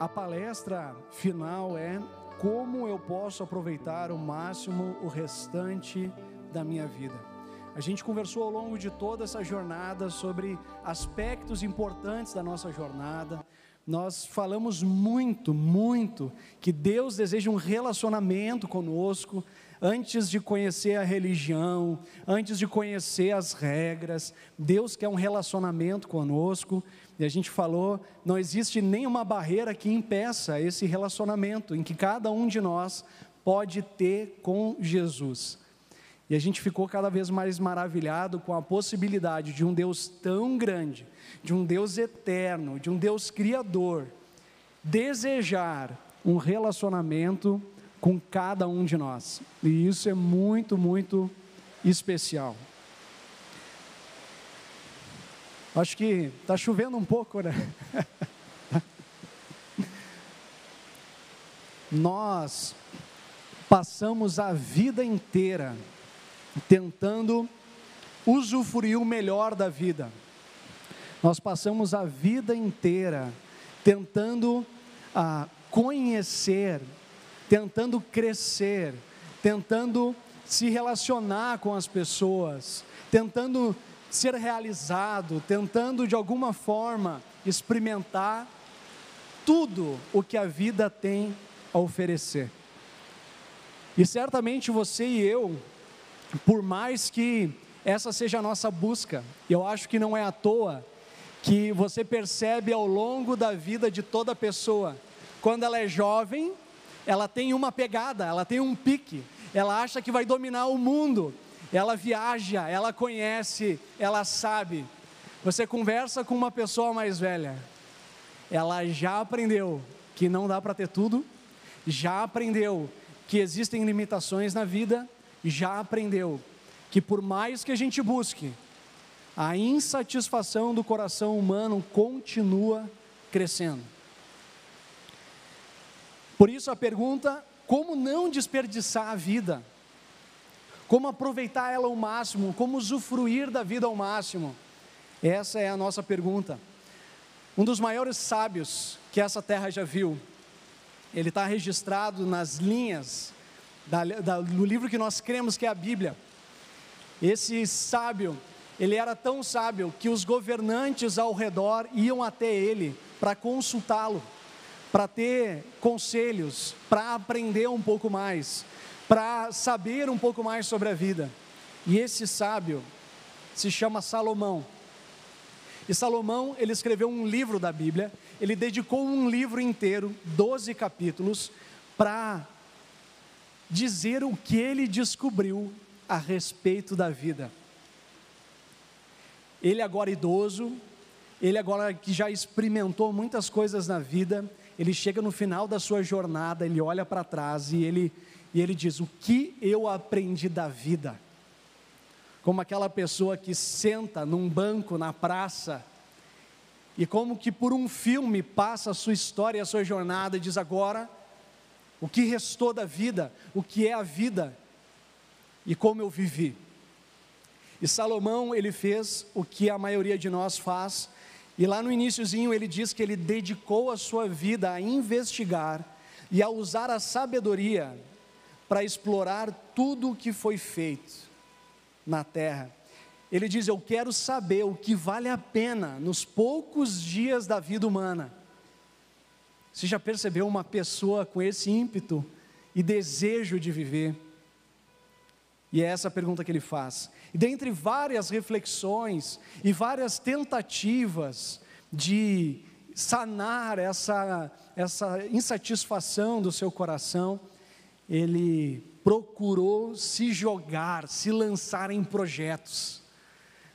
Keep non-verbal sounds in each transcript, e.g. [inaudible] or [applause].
A palestra final é como eu posso aproveitar o máximo o restante da minha vida. A gente conversou ao longo de toda essa jornada sobre aspectos importantes da nossa jornada. Nós falamos muito, muito que Deus deseja um relacionamento conosco antes de conhecer a religião, antes de conhecer as regras. Deus quer um relacionamento conosco. E a gente falou, não existe nenhuma barreira que impeça esse relacionamento em que cada um de nós pode ter com Jesus. E a gente ficou cada vez mais maravilhado com a possibilidade de um Deus tão grande, de um Deus eterno, de um Deus criador, desejar um relacionamento com cada um de nós. E isso é muito, muito especial. Acho que está chovendo um pouco, né? [laughs] Nós passamos a vida inteira tentando usufruir o melhor da vida. Nós passamos a vida inteira tentando ah, conhecer, tentando crescer, tentando se relacionar com as pessoas, tentando ser realizado, tentando de alguma forma experimentar tudo o que a vida tem a oferecer. E certamente você e eu por mais que essa seja a nossa busca, eu acho que não é à toa que você percebe ao longo da vida de toda pessoa, quando ela é jovem, ela tem uma pegada, ela tem um pique, ela acha que vai dominar o mundo, ela viaja, ela conhece, ela sabe. Você conversa com uma pessoa mais velha, ela já aprendeu que não dá para ter tudo, já aprendeu que existem limitações na vida, já aprendeu que por mais que a gente busque, a insatisfação do coração humano continua crescendo. Por isso a pergunta: como não desperdiçar a vida? Como aproveitar ela ao máximo? Como usufruir da vida ao máximo? Essa é a nossa pergunta. Um dos maiores sábios que essa terra já viu, ele está registrado nas linhas da, da, do livro que nós cremos que é a Bíblia. Esse sábio, ele era tão sábio que os governantes ao redor iam até ele para consultá-lo, para ter conselhos, para aprender um pouco mais, para saber um pouco mais sobre a vida. E esse sábio se chama Salomão. E Salomão, ele escreveu um livro da Bíblia, ele dedicou um livro inteiro, 12 capítulos, para dizer o que ele descobriu a respeito da vida. Ele agora idoso, ele agora que já experimentou muitas coisas na vida, ele chega no final da sua jornada, ele olha para trás e ele, e ele diz: O que eu aprendi da vida? Como aquela pessoa que senta num banco na praça e, como que por um filme, passa a sua história, a sua jornada e diz: Agora o que restou da vida, o que é a vida e como eu vivi. E Salomão, ele fez o que a maioria de nós faz, e lá no iníciozinho ele diz que ele dedicou a sua vida a investigar e a usar a sabedoria para explorar tudo o que foi feito na terra. Ele diz: Eu quero saber o que vale a pena nos poucos dias da vida humana você já percebeu uma pessoa com esse ímpeto e desejo de viver? E é essa a pergunta que ele faz. E dentre várias reflexões e várias tentativas de sanar essa, essa insatisfação do seu coração, ele procurou se jogar, se lançar em projetos.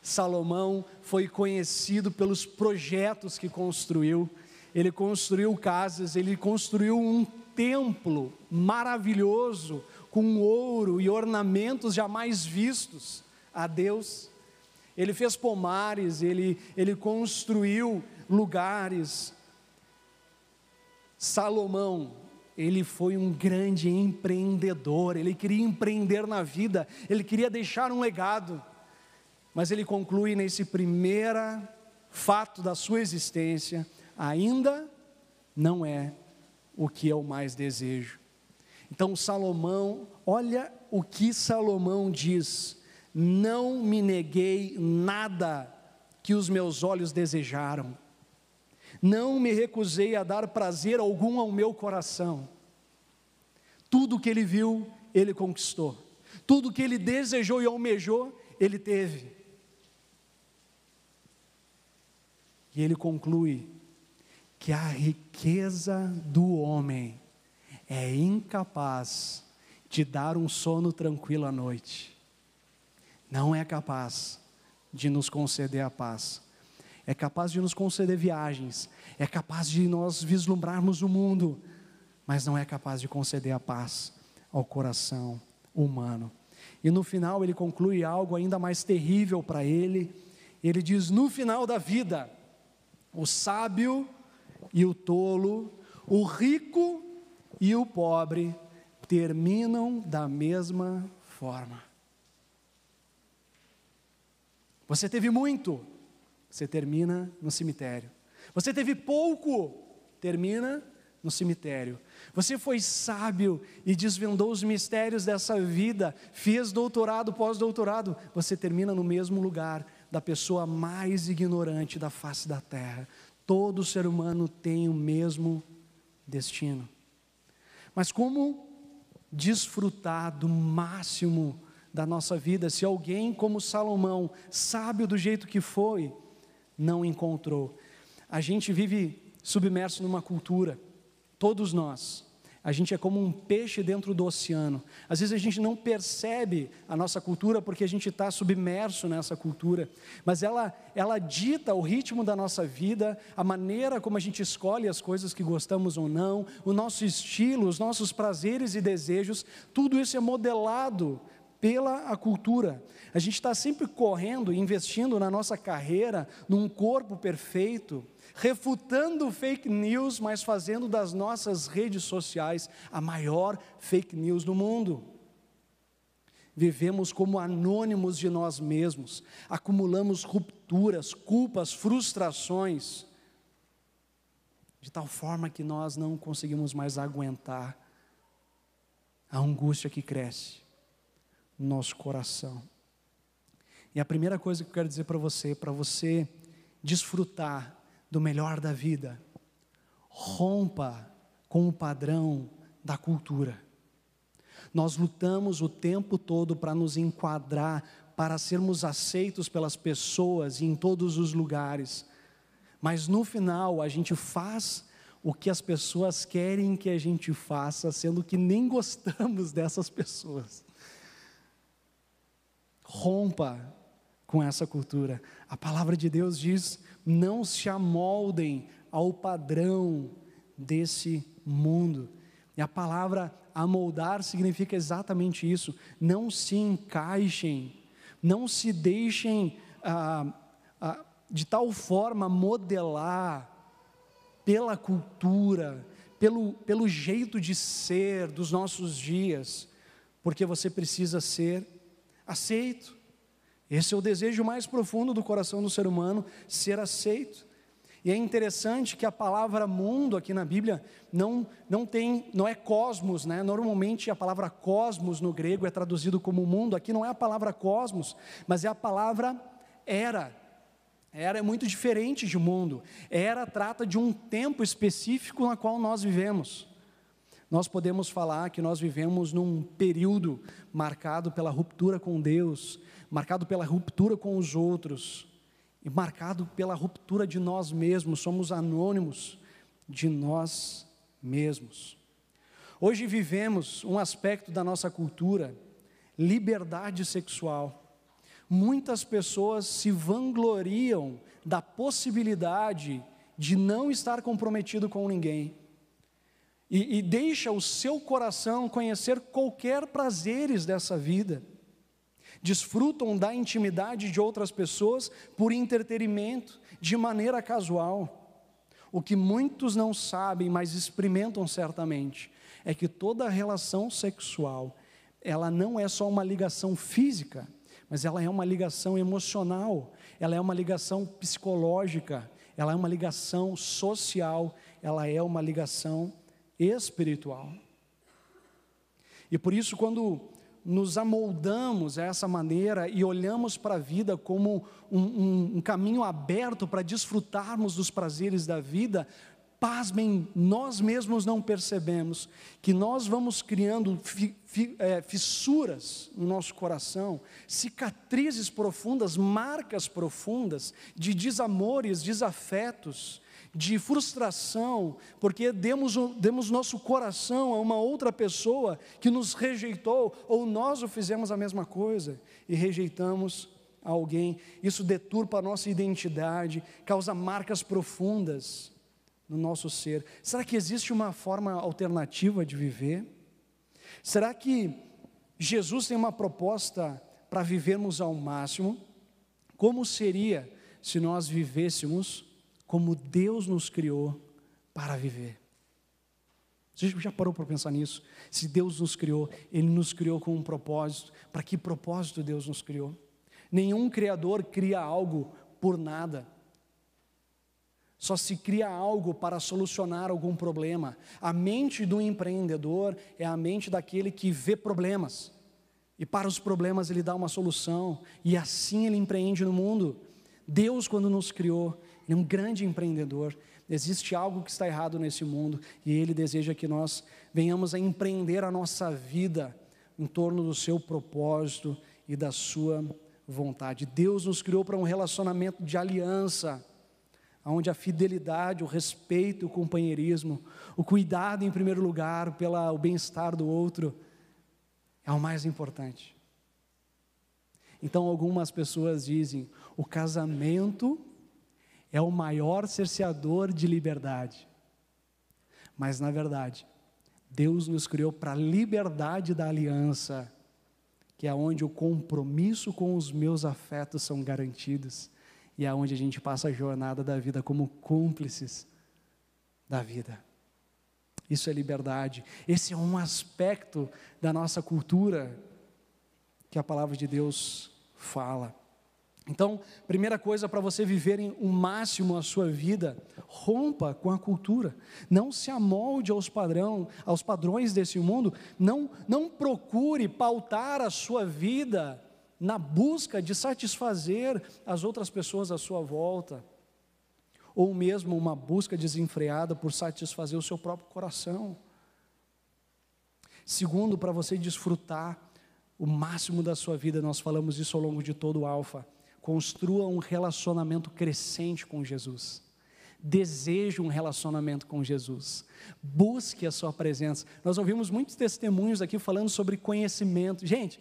Salomão foi conhecido pelos projetos que construiu, ele construiu casas, ele construiu um templo maravilhoso, com ouro e ornamentos jamais vistos a Deus. Ele fez pomares, ele, ele construiu lugares. Salomão, ele foi um grande empreendedor, ele queria empreender na vida, ele queria deixar um legado. Mas ele conclui nesse primeiro fato da sua existência: ainda não é o que eu mais desejo. Então, Salomão, olha o que Salomão diz: Não me neguei nada que os meus olhos desejaram, não me recusei a dar prazer algum ao meu coração. Tudo que ele viu, ele conquistou, tudo que ele desejou e almejou, ele teve. E ele conclui que a riqueza do homem é incapaz de dar um sono tranquilo à noite, não é capaz de nos conceder a paz, é capaz de nos conceder viagens, é capaz de nós vislumbrarmos o mundo, mas não é capaz de conceder a paz ao coração humano. E no final ele conclui algo ainda mais terrível para ele. Ele diz: no final da vida, o sábio e o tolo, o rico e o pobre terminam da mesma forma. Você teve muito, você termina no cemitério. Você teve pouco, termina no cemitério. Você foi sábio e desvendou os mistérios dessa vida, fez doutorado, pós-doutorado, você termina no mesmo lugar da pessoa mais ignorante da face da terra. Todo ser humano tem o mesmo destino. Mas como desfrutar do máximo da nossa vida se alguém como Salomão, sábio do jeito que foi, não encontrou? A gente vive submerso numa cultura, todos nós, a gente é como um peixe dentro do oceano. Às vezes a gente não percebe a nossa cultura porque a gente está submerso nessa cultura, mas ela, ela dita o ritmo da nossa vida, a maneira como a gente escolhe as coisas que gostamos ou não, o nosso estilo, os nossos prazeres e desejos, tudo isso é modelado pela a cultura. A gente está sempre correndo, investindo na nossa carreira, num corpo perfeito, refutando fake news, mas fazendo das nossas redes sociais a maior fake news do mundo. Vivemos como anônimos de nós mesmos, acumulamos rupturas, culpas, frustrações, de tal forma que nós não conseguimos mais aguentar a angústia que cresce nosso coração. E a primeira coisa que eu quero dizer para você, para você desfrutar do melhor da vida. Rompa com o padrão da cultura. Nós lutamos o tempo todo para nos enquadrar, para sermos aceitos pelas pessoas em todos os lugares. Mas no final a gente faz o que as pessoas querem que a gente faça, sendo que nem gostamos [laughs] dessas pessoas. Rompa com essa cultura. A palavra de Deus diz não se amoldem ao padrão desse mundo. E a palavra amoldar significa exatamente isso. Não se encaixem, não se deixem ah, ah, de tal forma modelar pela cultura, pelo, pelo jeito de ser dos nossos dias, porque você precisa ser aceito. Esse é o desejo mais profundo do coração do ser humano, ser aceito. E é interessante que a palavra mundo aqui na Bíblia não, não tem, não é cosmos, né? Normalmente a palavra cosmos no grego é traduzido como mundo. Aqui não é a palavra cosmos, mas é a palavra era. Era é muito diferente de mundo. Era trata de um tempo específico na qual nós vivemos. Nós podemos falar que nós vivemos num período marcado pela ruptura com Deus, marcado pela ruptura com os outros e marcado pela ruptura de nós mesmos, somos anônimos de nós mesmos. Hoje vivemos um aspecto da nossa cultura, liberdade sexual. Muitas pessoas se vangloriam da possibilidade de não estar comprometido com ninguém. E, e deixa o seu coração conhecer qualquer prazeres dessa vida desfrutam da intimidade de outras pessoas por entretenimento, de maneira casual. O que muitos não sabem, mas experimentam certamente, é que toda relação sexual, ela não é só uma ligação física, mas ela é uma ligação emocional, ela é uma ligação psicológica, ela é uma ligação social, ela é uma ligação espiritual. E por isso, quando nos amoldamos a essa maneira e olhamos para a vida como um, um, um caminho aberto para desfrutarmos dos prazeres da vida, pasmem, nós mesmos não percebemos que nós vamos criando fi, fi, é, fissuras no nosso coração, cicatrizes profundas, marcas profundas de desamores, desafetos, de frustração, porque demos, demos nosso coração a uma outra pessoa que nos rejeitou, ou nós o fizemos a mesma coisa e rejeitamos alguém. Isso deturpa a nossa identidade, causa marcas profundas no nosso ser. Será que existe uma forma alternativa de viver? Será que Jesus tem uma proposta para vivermos ao máximo? Como seria se nós vivêssemos como Deus nos criou para viver? Você já parou para pensar nisso? Se Deus nos criou, Ele nos criou com um propósito. Para que propósito Deus nos criou? Nenhum criador cria algo por nada. Só se cria algo para solucionar algum problema. A mente do empreendedor é a mente daquele que vê problemas. E para os problemas ele dá uma solução. E assim ele empreende no mundo. Deus, quando nos criou, ele é um grande empreendedor. Existe algo que está errado nesse mundo e ele deseja que nós venhamos a empreender a nossa vida em torno do seu propósito e da sua vontade. Deus nos criou para um relacionamento de aliança onde a fidelidade, o respeito, o companheirismo, o cuidado em primeiro lugar pelo bem-estar do outro é o mais importante. Então, algumas pessoas dizem: o casamento é o maior cerceador de liberdade. Mas, na verdade, Deus nos criou para a liberdade da aliança, que é onde o compromisso com os meus afetos são garantidos e é onde a gente passa a jornada da vida como cúmplices da vida. Isso é liberdade. Esse é um aspecto da nossa cultura que a palavra de Deus fala. Então, primeira coisa para você viver o máximo a sua vida, rompa com a cultura. Não se amolde aos padrão, aos padrões desse mundo. Não, não procure pautar a sua vida na busca de satisfazer as outras pessoas à sua volta, ou mesmo uma busca desenfreada por satisfazer o seu próprio coração. Segundo, para você desfrutar o máximo da sua vida, nós falamos isso ao longo de todo o Alfa, construa um relacionamento crescente com Jesus. Deseje um relacionamento com Jesus, busque a Sua presença. Nós ouvimos muitos testemunhos aqui falando sobre conhecimento. Gente,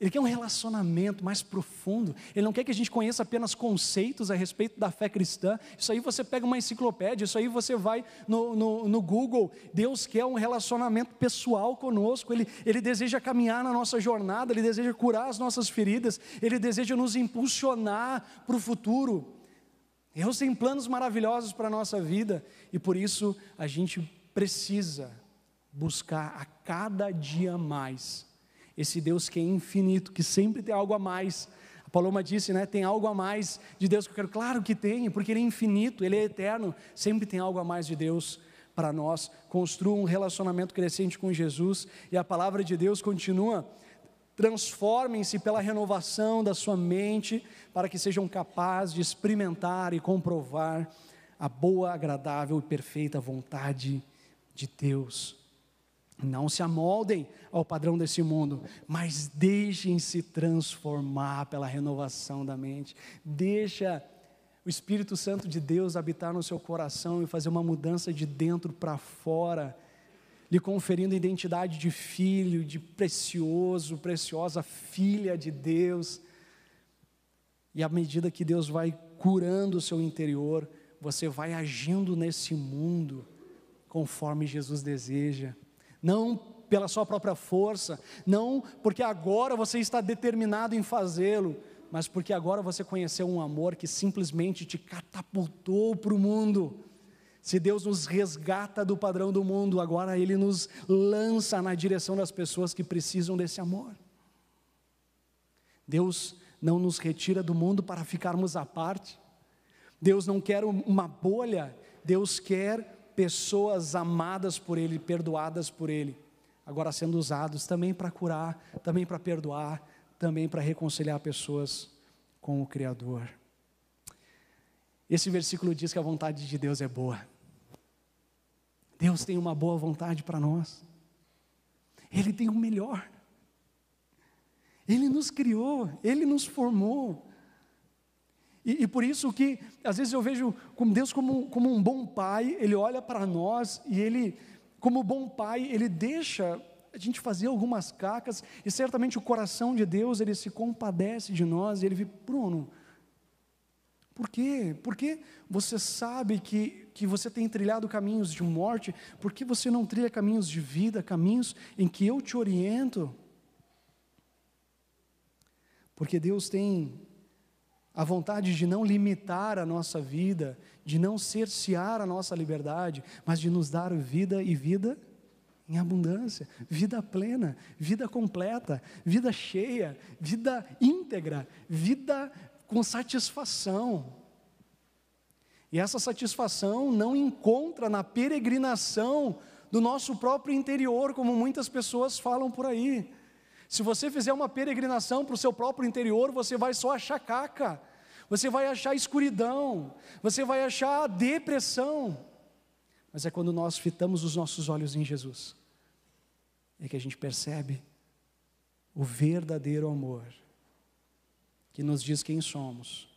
ele quer um relacionamento mais profundo. Ele não quer que a gente conheça apenas conceitos a respeito da fé cristã. Isso aí você pega uma enciclopédia, isso aí você vai no, no, no Google. Deus quer um relacionamento pessoal conosco. Ele, ele deseja caminhar na nossa jornada, Ele deseja curar as nossas feridas, Ele deseja nos impulsionar para o futuro. Deus tem planos maravilhosos para a nossa vida e por isso a gente precisa buscar a cada dia mais esse Deus que é infinito, que sempre tem algo a mais. A Paloma disse, né? Tem algo a mais de Deus que eu quero. Claro que tem, porque Ele é infinito, Ele é eterno. Sempre tem algo a mais de Deus para nós. Construa um relacionamento crescente com Jesus e a palavra de Deus continua. Transformem-se pela renovação da sua mente para que sejam capazes de experimentar e comprovar a boa, agradável e perfeita vontade de Deus. Não se amoldem ao padrão desse mundo, mas deixem-se transformar pela renovação da mente. Deixa o Espírito Santo de Deus habitar no seu coração e fazer uma mudança de dentro para fora, lhe conferindo identidade de filho, de precioso, preciosa filha de Deus. E à medida que Deus vai curando o seu interior, você vai agindo nesse mundo conforme Jesus deseja não pela sua própria força, não porque agora você está determinado em fazê-lo, mas porque agora você conheceu um amor que simplesmente te catapultou para o mundo. Se Deus nos resgata do padrão do mundo, agora Ele nos lança na direção das pessoas que precisam desse amor. Deus não nos retira do mundo para ficarmos à parte, Deus não quer uma bolha, Deus quer pessoas amadas por Ele, perdoadas por Ele, agora sendo usados também para curar, também para perdoar, também para reconciliar pessoas com o Criador. Esse versículo diz que a vontade de Deus é boa. Deus tem uma boa vontade para nós. Ele tem o melhor. Ele nos criou, Ele nos formou. E, e, por isso que, às vezes eu vejo como Deus como, como um bom pai, Ele olha para nós e Ele, como bom pai, Ele deixa a gente fazer algumas cacas, e certamente o coração de Deus, Ele se compadece de nós, e Ele vê, Bruno, por quê? Porque você sabe que, que você tem trilhado caminhos de morte, por que você não trilha caminhos de vida, caminhos em que eu te oriento? Porque Deus tem a vontade de não limitar a nossa vida, de não cercear a nossa liberdade, mas de nos dar vida e vida em abundância, vida plena, vida completa, vida cheia, vida íntegra, vida com satisfação. E essa satisfação não encontra na peregrinação do nosso próprio interior, como muitas pessoas falam por aí. Se você fizer uma peregrinação para o seu próprio interior, você vai só achar caca, você vai achar escuridão, você vai achar depressão. Mas é quando nós fitamos os nossos olhos em Jesus, é que a gente percebe o verdadeiro amor que nos diz quem somos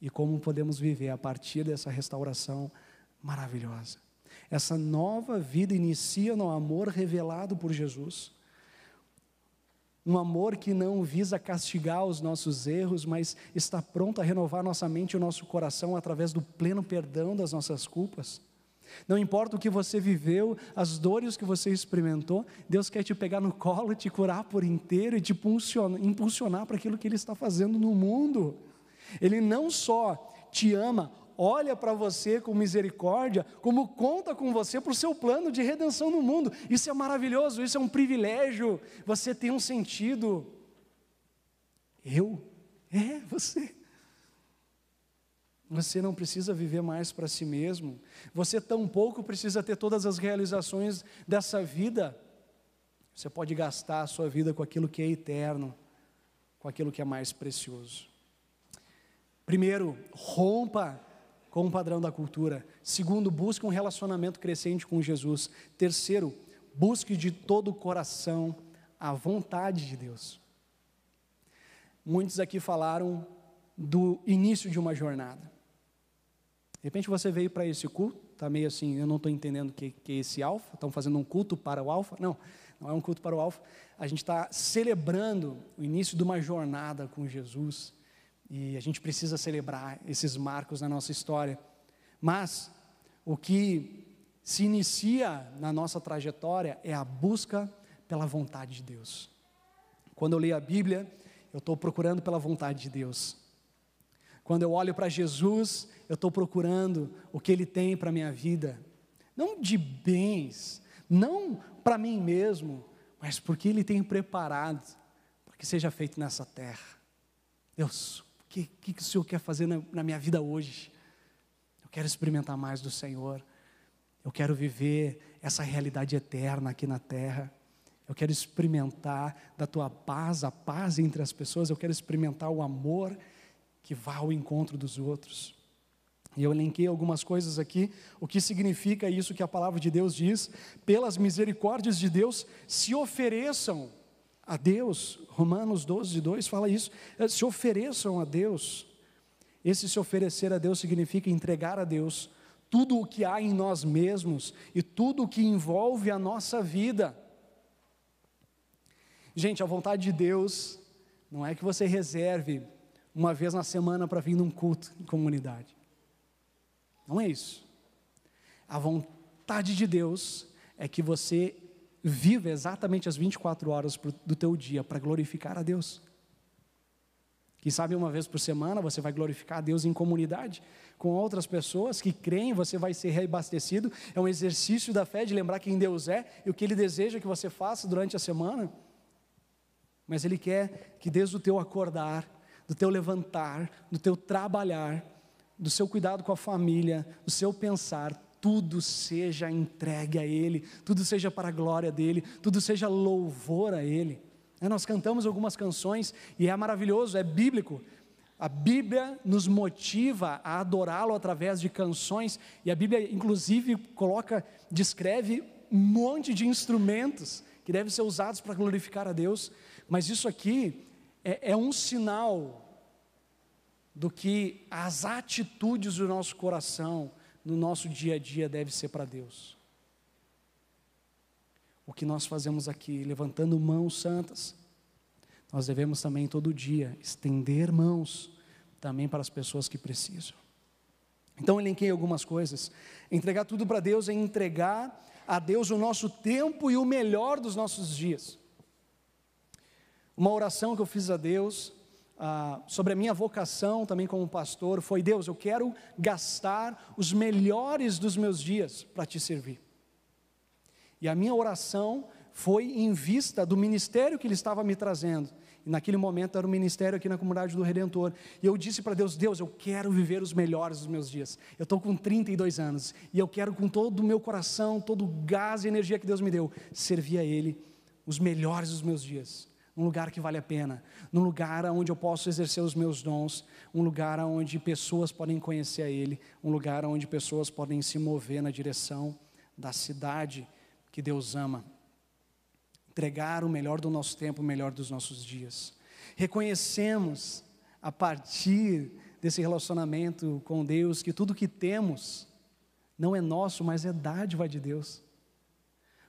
e como podemos viver a partir dessa restauração maravilhosa. Essa nova vida inicia no amor revelado por Jesus. Um amor que não visa castigar os nossos erros, mas está pronto a renovar nossa mente e o nosso coração através do pleno perdão das nossas culpas. Não importa o que você viveu, as dores que você experimentou, Deus quer te pegar no colo, te curar por inteiro e te impulsionar, para aquilo que Ele está fazendo no mundo. Ele não só te ama, olha para você com misericórdia, como conta com você para o seu plano de redenção no mundo. Isso é maravilhoso, isso é um privilégio. Você tem um sentido. Eu? É, você. Você não precisa viver mais para si mesmo. Você tampouco precisa ter todas as realizações dessa vida. Você pode gastar a sua vida com aquilo que é eterno, com aquilo que é mais precioso. Primeiro, rompa com o padrão da cultura. Segundo, busque um relacionamento crescente com Jesus. Terceiro, busque de todo o coração a vontade de Deus. Muitos aqui falaram do início de uma jornada. De repente você veio para esse culto, está meio assim, eu não estou entendendo o que, que é esse alfa, estão fazendo um culto para o alfa? Não, não é um culto para o alfa. A gente está celebrando o início de uma jornada com Jesus e a gente precisa celebrar esses marcos na nossa história. Mas o que se inicia na nossa trajetória é a busca pela vontade de Deus. Quando eu leio a Bíblia, eu estou procurando pela vontade de Deus. Quando eu olho para Jesus, eu estou procurando o que Ele tem para a minha vida. Não de bens, não para mim mesmo, mas porque Ele tem preparado para que seja feito nessa terra. Deus, que, que, o Senhor quer fazer na, na minha vida hoje? Eu quero experimentar mais do Senhor. Eu quero viver essa realidade eterna aqui na terra. Eu quero experimentar da tua paz, a paz entre as pessoas. Eu quero experimentar o amor que vá ao encontro dos outros. E eu elenquei algumas coisas aqui, o que significa isso que a palavra de Deus diz: pelas misericórdias de Deus, se ofereçam a Deus. Romanos 12, 2 fala isso: eh, se ofereçam a Deus. Esse se oferecer a Deus significa entregar a Deus tudo o que há em nós mesmos e tudo o que envolve a nossa vida. Gente, a vontade de Deus não é que você reserve uma vez na semana para vir num culto em comunidade. Não é isso. A vontade de Deus é que você viva exatamente as 24 horas do teu dia para glorificar a Deus. Quem sabe uma vez por semana você vai glorificar a Deus em comunidade com outras pessoas que creem, você vai ser reabastecido. É um exercício da fé de lembrar quem Deus é e o que Ele deseja que você faça durante a semana. Mas Ele quer que desde o teu acordar do teu levantar, do teu trabalhar, do seu cuidado com a família, do seu pensar, tudo seja entregue a Ele, tudo seja para a glória dEle, tudo seja louvor a Ele. É, nós cantamos algumas canções e é maravilhoso, é bíblico. A Bíblia nos motiva a adorá-lo através de canções, e a Bíblia, inclusive, coloca, descreve um monte de instrumentos que devem ser usados para glorificar a Deus, mas isso aqui é, é um sinal do que as atitudes do nosso coração, no nosso dia a dia, deve ser para Deus. O que nós fazemos aqui, levantando mãos santas, nós devemos também todo dia estender mãos também para as pessoas que precisam. Então, elenquei algumas coisas. Entregar tudo para Deus é entregar a Deus o nosso tempo e o melhor dos nossos dias. Uma oração que eu fiz a Deus ah, sobre a minha vocação também como pastor foi: Deus, eu quero gastar os melhores dos meus dias para te servir. E a minha oração foi em vista do ministério que Ele estava me trazendo. E naquele momento era o ministério aqui na comunidade do Redentor. E eu disse para Deus: Deus, eu quero viver os melhores dos meus dias. Eu estou com 32 anos e eu quero, com todo o meu coração, todo o gás e energia que Deus me deu, servir a Ele os melhores dos meus dias um lugar que vale a pena, num lugar onde eu posso exercer os meus dons, um lugar onde pessoas podem conhecer a Ele, um lugar onde pessoas podem se mover na direção da cidade que Deus ama. Entregar o melhor do nosso tempo, o melhor dos nossos dias. Reconhecemos, a partir desse relacionamento com Deus, que tudo que temos não é nosso, mas é dádiva de Deus.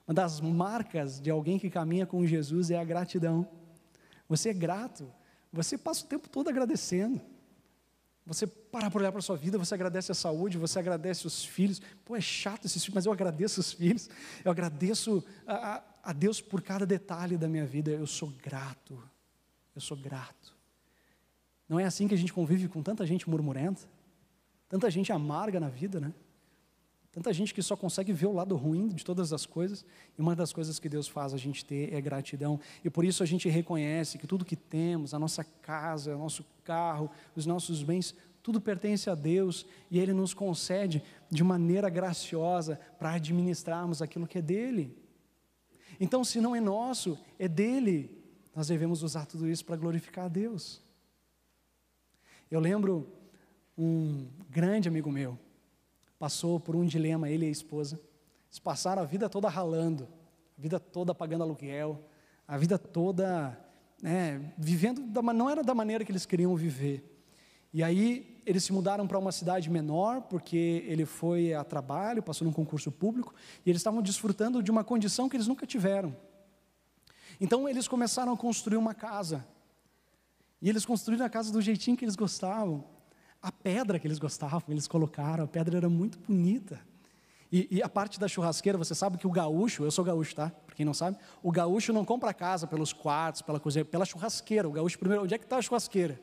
Uma das marcas de alguém que caminha com Jesus é a gratidão. Você é grato. Você passa o tempo todo agradecendo. Você para para olhar para a sua vida, você agradece a saúde, você agradece os filhos. Pô, é chato esses filhos, mas eu agradeço os filhos. Eu agradeço a, a, a Deus por cada detalhe da minha vida. Eu sou grato. Eu sou grato. Não é assim que a gente convive com tanta gente murmurenta, tanta gente amarga na vida, né? Tanta gente que só consegue ver o lado ruim de todas as coisas, e uma das coisas que Deus faz a gente ter é gratidão, e por isso a gente reconhece que tudo que temos, a nossa casa, o nosso carro, os nossos bens, tudo pertence a Deus, e Ele nos concede de maneira graciosa para administrarmos aquilo que é dele. Então, se não é nosso, é dele, nós devemos usar tudo isso para glorificar a Deus. Eu lembro um grande amigo meu, passou por um dilema, ele e a esposa. Eles passaram a vida toda ralando, a vida toda pagando aluguel, a vida toda né, vivendo, da, não era da maneira que eles queriam viver. E aí eles se mudaram para uma cidade menor, porque ele foi a trabalho, passou num concurso público, e eles estavam desfrutando de uma condição que eles nunca tiveram. Então eles começaram a construir uma casa. E eles construíram a casa do jeitinho que eles gostavam a pedra que eles gostavam, eles colocaram, a pedra era muito bonita. E, e, a parte da churrasqueira, você sabe que o gaúcho, eu sou gaúcho, tá? Para quem não sabe, o gaúcho não compra casa pelos quartos, pela cozinha, pela churrasqueira. O gaúcho primeiro, onde é que está a churrasqueira?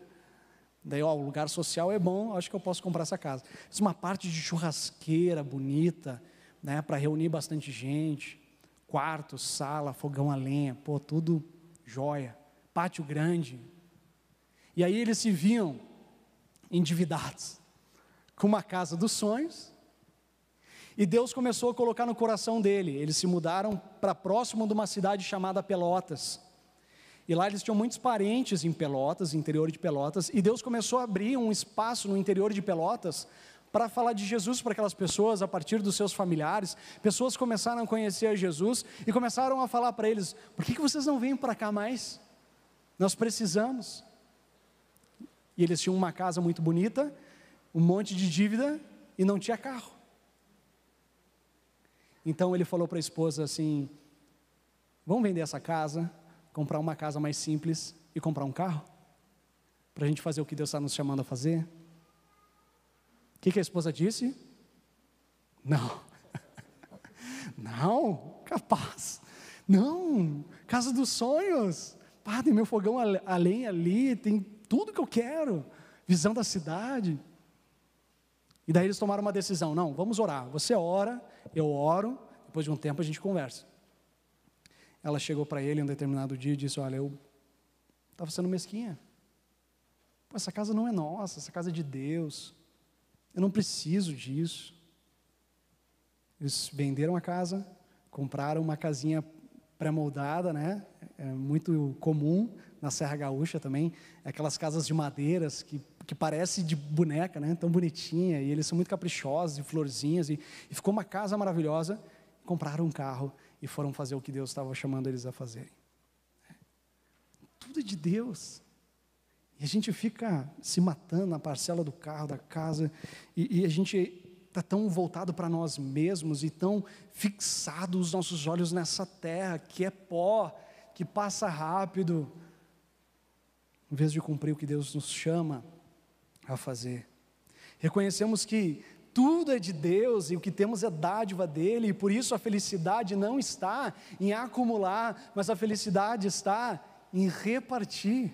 Daí, ó, o lugar social é bom, acho que eu posso comprar essa casa. Fiz uma parte de churrasqueira bonita, né, para reunir bastante gente. Quarto, sala, fogão a lenha, pô, tudo jóia. Pátio grande. E aí eles se viam endividados, com uma casa dos sonhos. E Deus começou a colocar no coração dele. Eles se mudaram para próximo de uma cidade chamada Pelotas. E lá eles tinham muitos parentes em Pelotas, interior de Pelotas. E Deus começou a abrir um espaço no interior de Pelotas para falar de Jesus para aquelas pessoas a partir dos seus familiares. Pessoas começaram a conhecer Jesus e começaram a falar para eles: por que, que vocês não vêm para cá mais? Nós precisamos. E eles tinham uma casa muito bonita, um monte de dívida e não tinha carro. Então ele falou para a esposa assim: Vamos vender essa casa, comprar uma casa mais simples e comprar um carro? Para a gente fazer o que Deus está nos chamando a fazer? O que, que a esposa disse? Não. [laughs] Não, capaz. Não, casa dos sonhos. Pá, tem meu fogão a lenha ali, tem tudo que eu quero, visão da cidade. E daí eles tomaram uma decisão: não, vamos orar. Você ora, eu oro, depois de um tempo a gente conversa. Ela chegou para ele um determinado dia e disse: Olha, eu estava sendo mesquinha. Pô, essa casa não é nossa, essa casa é de Deus. eu não preciso disso. Eles venderam a casa, compraram uma casinha pré-moldada, né? É muito comum na Serra Gaúcha também, aquelas casas de madeiras que, que parece de boneca, né? Tão bonitinha, e eles são muito caprichosos, e florzinhas, e, e ficou uma casa maravilhosa. Compraram um carro e foram fazer o que Deus estava chamando eles a fazerem. Tudo é de Deus. E a gente fica se matando na parcela do carro, da casa, e, e a gente está tão voltado para nós mesmos e tão fixado os nossos olhos nessa terra que é pó, que passa rápido, em vez de cumprir o que Deus nos chama a fazer. Reconhecemos que tudo é de Deus e o que temos é dádiva dele, e por isso a felicidade não está em acumular, mas a felicidade está em repartir.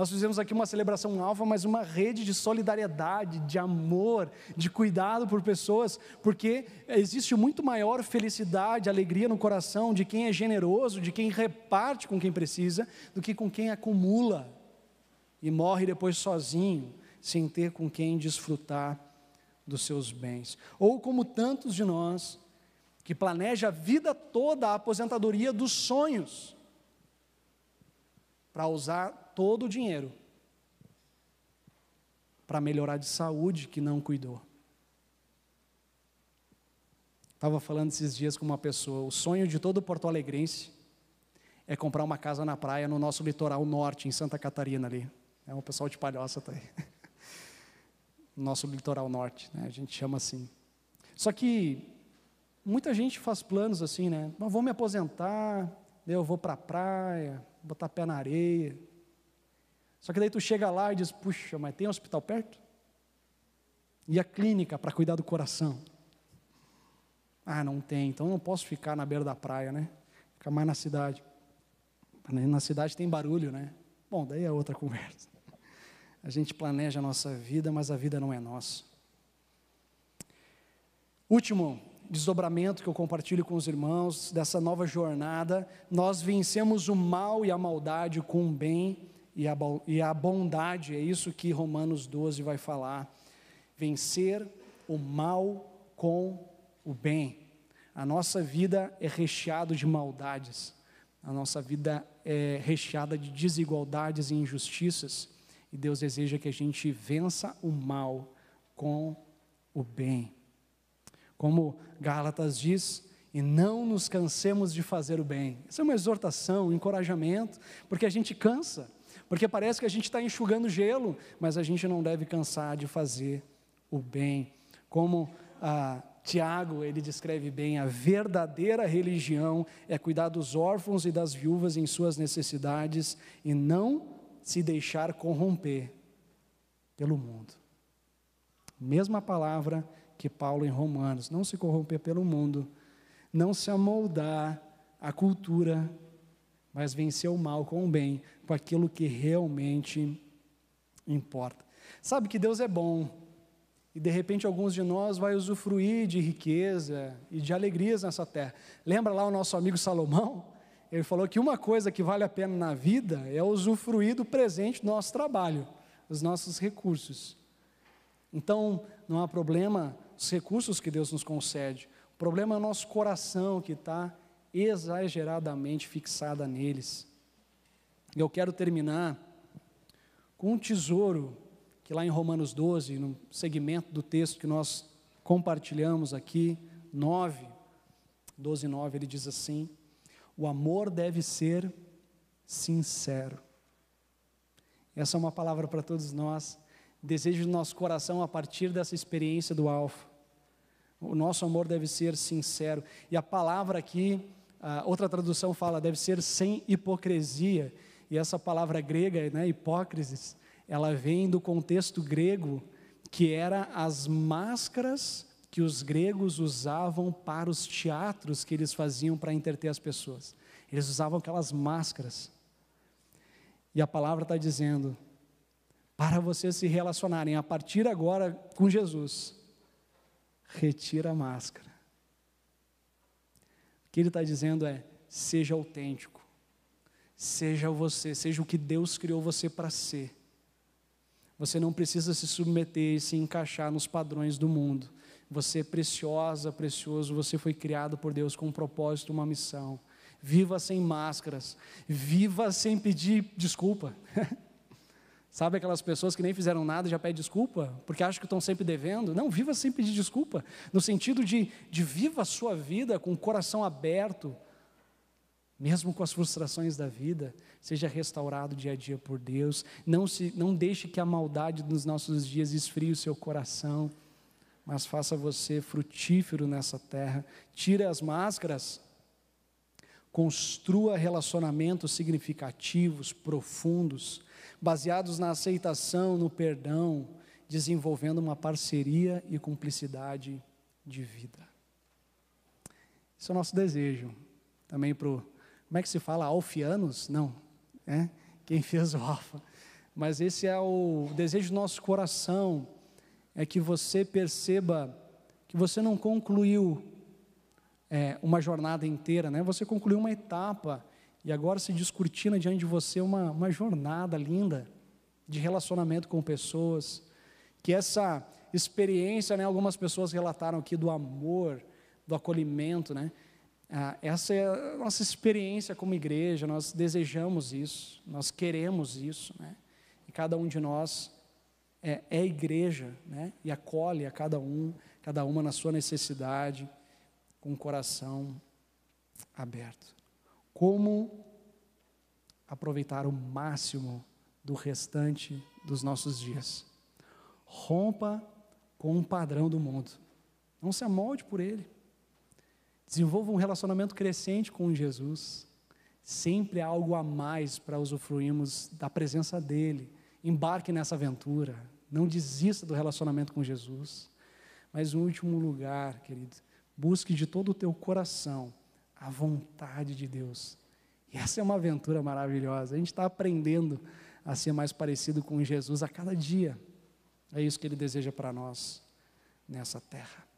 Nós fizemos aqui uma celebração alfa, mas uma rede de solidariedade, de amor, de cuidado por pessoas, porque existe muito maior felicidade, alegria no coração de quem é generoso, de quem reparte com quem precisa, do que com quem acumula e morre depois sozinho, sem ter com quem desfrutar dos seus bens. Ou como tantos de nós que planeja a vida toda a aposentadoria dos sonhos para usar todo o dinheiro para melhorar de saúde que não cuidou. Estava falando esses dias com uma pessoa, o sonho de todo porto alegrense é comprar uma casa na praia no nosso litoral norte, em Santa Catarina ali. É o pessoal de Palhoça tá aí. [laughs] Nosso litoral norte, né? a gente chama assim. Só que muita gente faz planos assim, né? Mas vou me aposentar, eu vou para a praia, botar pé na areia. Só que daí tu chega lá e diz, puxa, mas tem hospital perto? E a clínica para cuidar do coração? Ah, não tem, então não posso ficar na beira da praia, né? Ficar mais na cidade. Na cidade tem barulho, né? Bom, daí é outra [laughs] conversa. A gente planeja a nossa vida, mas a vida não é nossa. Último desdobramento que eu compartilho com os irmãos dessa nova jornada, nós vencemos o mal e a maldade com o bem e a, bondade, é isso que Romanos 12 vai falar. Vencer o mal com o bem. A nossa vida é recheada de maldades, a nossa vida é recheada de desigualdades e injustiças, e Deus deseja que a gente vença o mal com o bem. Como Gálatas diz, e não nos cansemos de fazer o bem. Isso é uma exortação, um encorajamento, porque a gente cansa. Porque parece que a gente está enxugando gelo, mas a gente não deve cansar de fazer o bem. Como ah, Tiago, ele descreve bem, a verdadeira religião é cuidar dos órfãos e das viúvas em suas necessidades e não se deixar corromper pelo mundo. Mesma palavra que Paulo em Romanos, não se corromper pelo mundo, não se amoldar à cultura mas vencer o mal com o bem, com aquilo que realmente importa. Sabe que Deus é bom, e de repente alguns de nós vai usufruir de riqueza e de alegrias nessa terra. Lembra lá o nosso amigo Salomão? Ele falou que uma coisa que vale a pena na vida é usufruir do presente do nosso trabalho, dos nossos recursos. Então, não há problema os recursos que Deus nos concede. O problema é o nosso coração que está exageradamente fixada neles. Eu quero terminar com um tesouro que lá em Romanos 12, no segmento do texto que nós compartilhamos aqui, 9, 12, 9, ele diz assim: o amor deve ser sincero. Essa é uma palavra para todos nós. Desejo do nosso coração a partir dessa experiência do Alfa. O nosso amor deve ser sincero. E a palavra aqui outra tradução fala, deve ser sem hipocrisia. E essa palavra grega, né, hipócrisis, ela vem do contexto grego, que era as máscaras que os gregos usavam para os teatros que eles faziam para entreter as pessoas. Eles usavam aquelas máscaras. E a palavra está dizendo: para vocês se relacionarem a partir agora com Jesus, retira a máscara. O que ele está dizendo é: seja autêntico, seja você, seja o que Deus criou você para ser. Você não precisa se submeter e se encaixar nos padrões do mundo. Você é preciosa, precioso, você foi criado por Deus com um propósito, uma missão. Viva sem máscaras, viva sem pedir desculpa. [laughs] Sabe aquelas pessoas que nem fizeram nada e já pedem desculpa, porque acham que estão sempre devendo? Não, viva sem pedir desculpa, no sentido de, de viva a sua vida com o coração aberto, mesmo com as frustrações da vida, seja restaurado dia a dia por Deus, não, se, não deixe que a maldade dos nossos dias esfrie o seu coração, mas faça você frutífero nessa terra, tire as máscaras, construa relacionamentos significativos, profundos, baseados na aceitação, no perdão, desenvolvendo uma parceria e cumplicidade de vida. Esse é o nosso desejo. Também para o. Como é que se fala? Alfianos? Não. É? Quem fez o alfa. Mas esse é o desejo do nosso coração. É que você perceba que você não concluiu é, uma jornada inteira, né? Você concluiu uma etapa e agora se descortina diante de você uma, uma jornada linda de relacionamento com pessoas, que essa experiência, né, algumas pessoas relataram aqui do amor, do acolhimento, né? Ah, essa é a nossa experiência como igreja, nós desejamos isso, nós queremos isso, né? E cada um de nós é, é igreja, né? E acolhe a cada um, cada uma na sua necessidade, com o coração aberto como aproveitar o máximo do restante dos nossos dias. Rompa com um padrão do mundo. Não se amolde por ele. Desenvolva um relacionamento crescente com Jesus. Sempre há algo a mais para usufruirmos da presença dele. Embarque nessa aventura. Não desista do relacionamento com Jesus. Mas, em último lugar, querido, busque de todo o teu coração a vontade de Deus. E essa é uma aventura maravilhosa. A gente está aprendendo a ser mais parecido com Jesus a cada dia. É isso que Ele deseja para nós nessa terra.